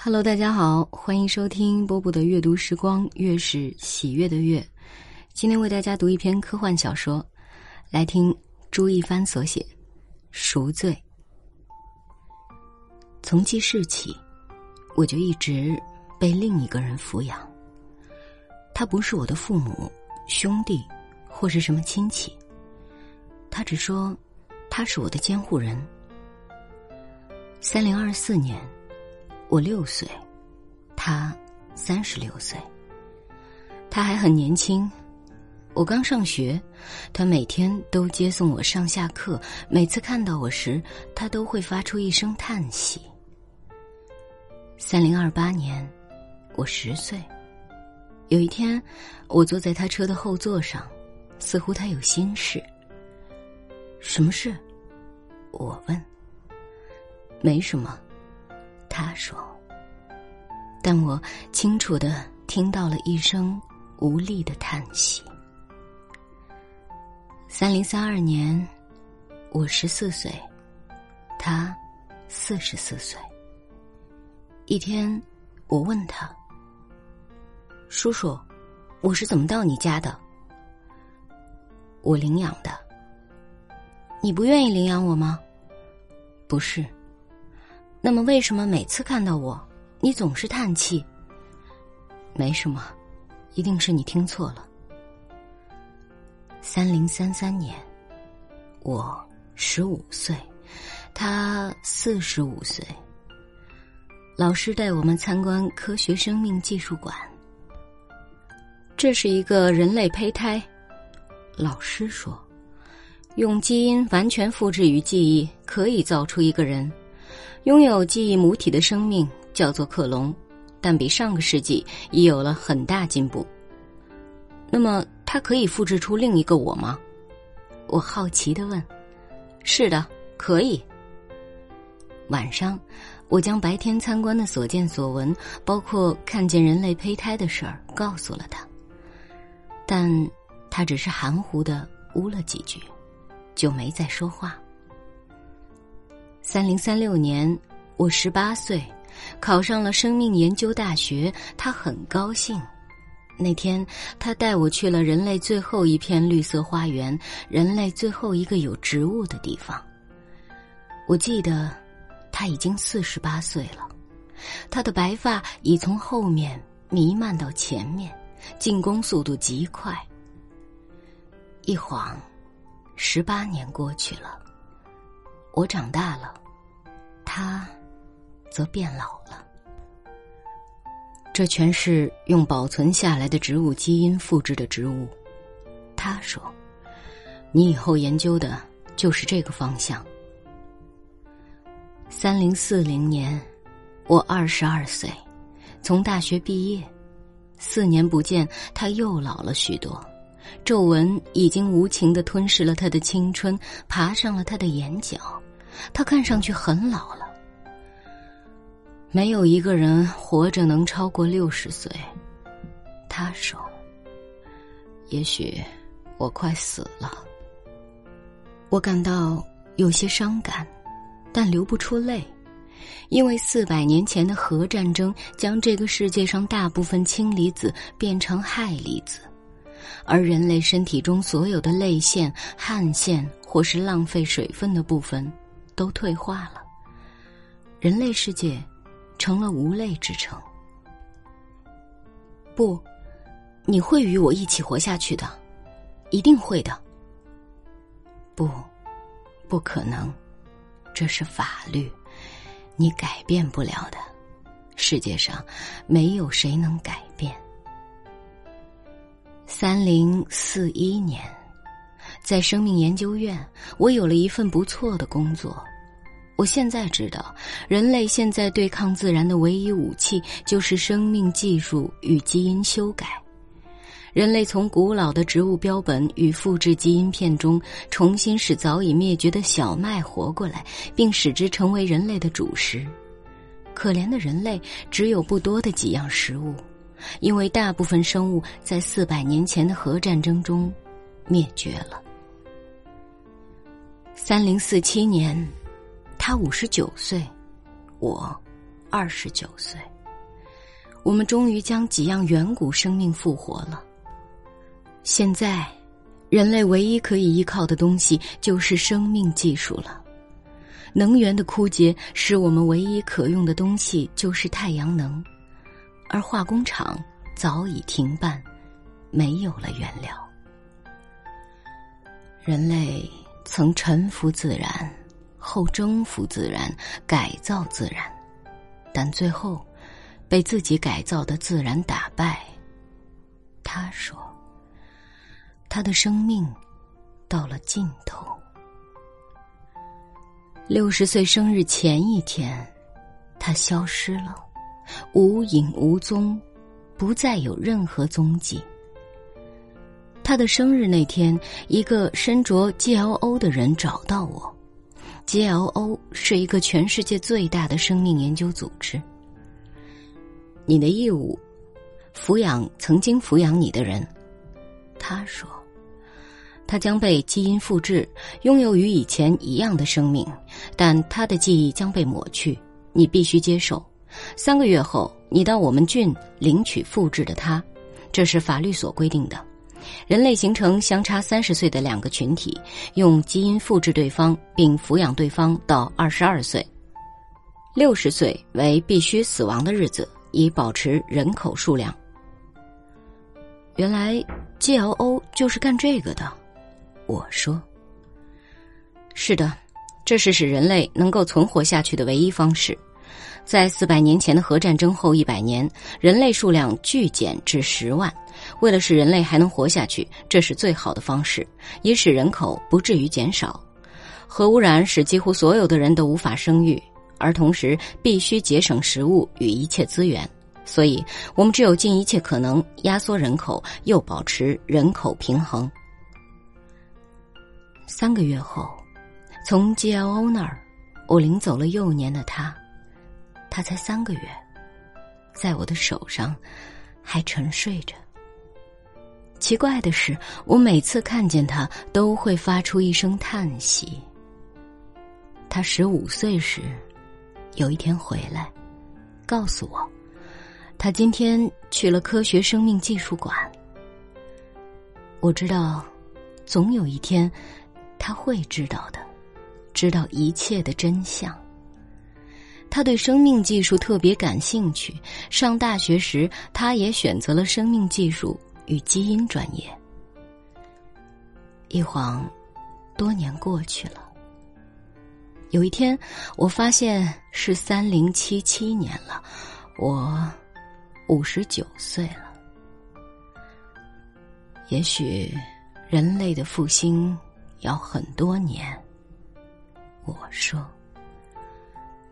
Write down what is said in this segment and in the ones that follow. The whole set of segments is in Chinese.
Hello，大家好，欢迎收听波波的阅读时光，月是喜悦的月。今天为大家读一篇科幻小说，来听朱一帆所写《赎罪》。从记事起，我就一直被另一个人抚养。他不是我的父母、兄弟，或是什么亲戚。他只说他是我的监护人。三零二四年。我六岁，他三十六岁。他还很年轻，我刚上学，他每天都接送我上下课。每次看到我时，他都会发出一声叹息。三零二八年，我十岁。有一天，我坐在他车的后座上，似乎他有心事。什么事？我问。没什么。他说：“但我清楚的听到了一声无力的叹息。”三零三二年，我十四岁，他四十四岁。一天，我问他：“叔叔，我是怎么到你家的？”我领养的。你不愿意领养我吗？不是。那么，为什么每次看到我，你总是叹气？没什么，一定是你听错了。三零三三年，我十五岁，他四十五岁。老师带我们参观科学生命技术馆。这是一个人类胚胎，老师说，用基因完全复制与记忆，可以造出一个人。拥有记忆母体的生命叫做克隆，但比上个世纪已有了很大进步。那么，它可以复制出另一个我吗？我好奇的问。是的，可以。晚上，我将白天参观的所见所闻，包括看见人类胚胎的事儿，告诉了他。但他只是含糊的呜了几句，就没再说话。三零三六年，我十八岁，考上了生命研究大学。他很高兴。那天，他带我去了人类最后一片绿色花园，人类最后一个有植物的地方。我记得，他已经四十八岁了，他的白发已从后面弥漫到前面，进攻速度极快。一晃，十八年过去了。我长大了，他则变老了。这全是用保存下来的植物基因复制的植物。他说：“你以后研究的就是这个方向。”三零四零年，我二十二岁，从大学毕业，四年不见，他又老了许多。皱纹已经无情的吞噬了他的青春，爬上了他的眼角。他看上去很老了。没有一个人活着能超过六十岁，他说。也许我快死了。我感到有些伤感，但流不出泪，因为四百年前的核战争将这个世界上大部分氢离子变成氦离子，而人类身体中所有的泪腺、汗腺或是浪费水分的部分。都退化了，人类世界成了无泪之城。不，你会与我一起活下去的，一定会的。不，不可能，这是法律，你改变不了的。世界上没有谁能改变。三零四一年。在生命研究院，我有了一份不错的工作。我现在知道，人类现在对抗自然的唯一武器就是生命技术与基因修改。人类从古老的植物标本与复制基因片中重新使早已灭绝的小麦活过来，并使之成为人类的主食。可怜的人类只有不多的几样食物，因为大部分生物在四百年前的核战争中灭绝了。三零四七年，他五十九岁，我二十九岁。我们终于将几样远古生命复活了。现在，人类唯一可以依靠的东西就是生命技术了。能源的枯竭使我们唯一可用的东西就是太阳能，而化工厂早已停办，没有了原料。人类曾臣服自然，后征服自然，改造自然，但最后被自己改造的自然打败。他说：“他的生命到了尽头。”六十岁生日前一天，他消失了，无影无踪，不再有任何踪迹。他的生日那天，一个身着 GLO 的人找到我。GLO 是一个全世界最大的生命研究组织。你的义务，抚养曾经抚养你的人，他说。他将被基因复制，拥有与以前一样的生命，但他的记忆将被抹去。你必须接受。三个月后，你到我们郡领取复制的他，这是法律所规定的。人类形成相差三十岁的两个群体，用基因复制对方，并抚养对方到二十二岁。六十岁为必须死亡的日子，以保持人口数量。原来 GLO 就是干这个的。我说：“是的，这是使人类能够存活下去的唯一方式。在四百年前的核战争后一百年，人类数量剧减至十万。为了使人类还能活下去，这是最好的方式，也使人口不至于减少。核污染使几乎所有的人都无法生育，而同时必须节省食物与一切资源。所以，我们只有尽一切可能压缩人口，又保持人口平衡。”三个月后，从 GLO 那儿，我领走了幼年的他。他才三个月，在我的手上，还沉睡着。奇怪的是，我每次看见他，都会发出一声叹息。他十五岁时，有一天回来，告诉我，他今天去了科学生命技术馆。我知道，总有一天。他会知道的，知道一切的真相。他对生命技术特别感兴趣。上大学时，他也选择了生命技术与基因专业。一晃，多年过去了。有一天，我发现是三零七七年了，我五十九岁了。也许，人类的复兴。要很多年，我说，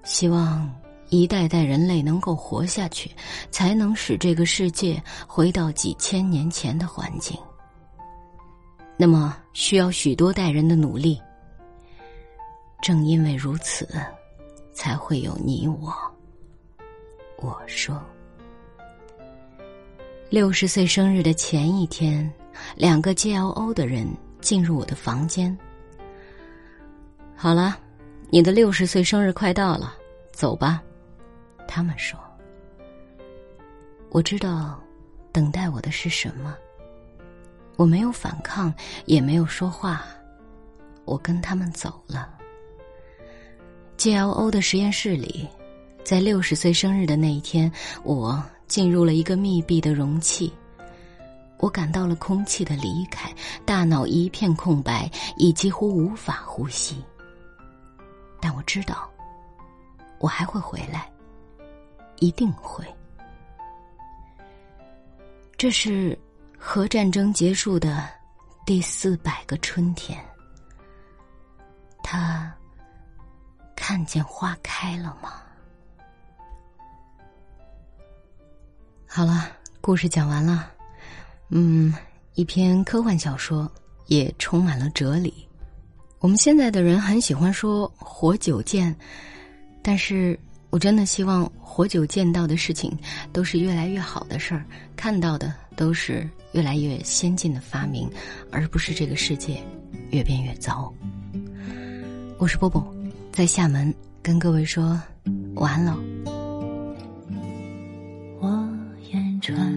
希望一代代人类能够活下去，才能使这个世界回到几千年前的环境。那么，需要许多代人的努力。正因为如此，才会有你我。我说，六十岁生日的前一天，两个 GLO 的人。进入我的房间。好了，你的六十岁生日快到了，走吧。他们说：“我知道，等待我的是什么。”我没有反抗，也没有说话，我跟他们走了。GLO 的实验室里，在六十岁生日的那一天，我进入了一个密闭的容器。我感到了空气的离开，大脑一片空白，已几乎无法呼吸。但我知道，我还会回来，一定会。这是核战争结束的第四百个春天。他看见花开了吗？好了，故事讲完了。嗯，一篇科幻小说也充满了哲理。我们现在的人很喜欢说“活久见”，但是我真的希望活久见到的事情都是越来越好的事儿，看到的都是越来越先进的发明，而不是这个世界越变越糟。我是波波，在厦门跟各位说晚安了。我眼穿。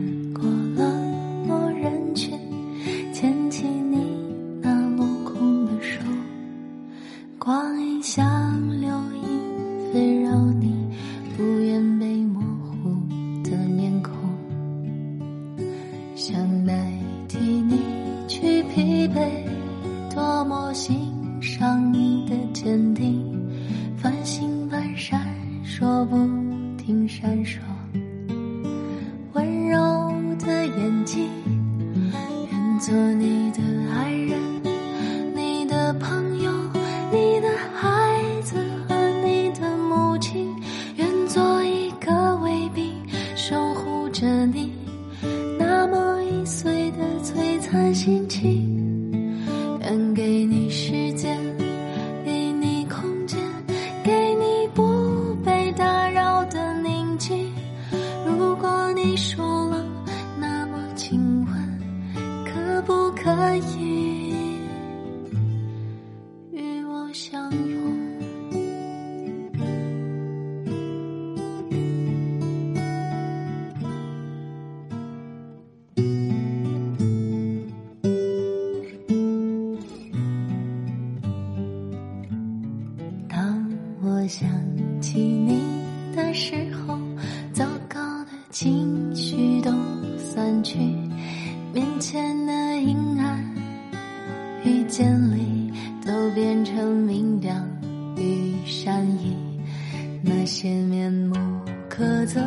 你说了那么亲吻，可不可以与我相拥？当我想起你的时候。情绪都散去，面前的阴暗遇见你，都变成明亮与善意。那些面目可憎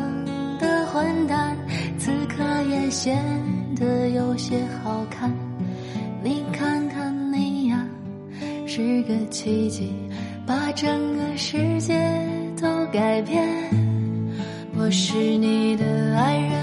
的混蛋，此刻也显得有些好看。你看看你呀，是个奇迹，把整个世界都改变。我是你的爱人。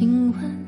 听闻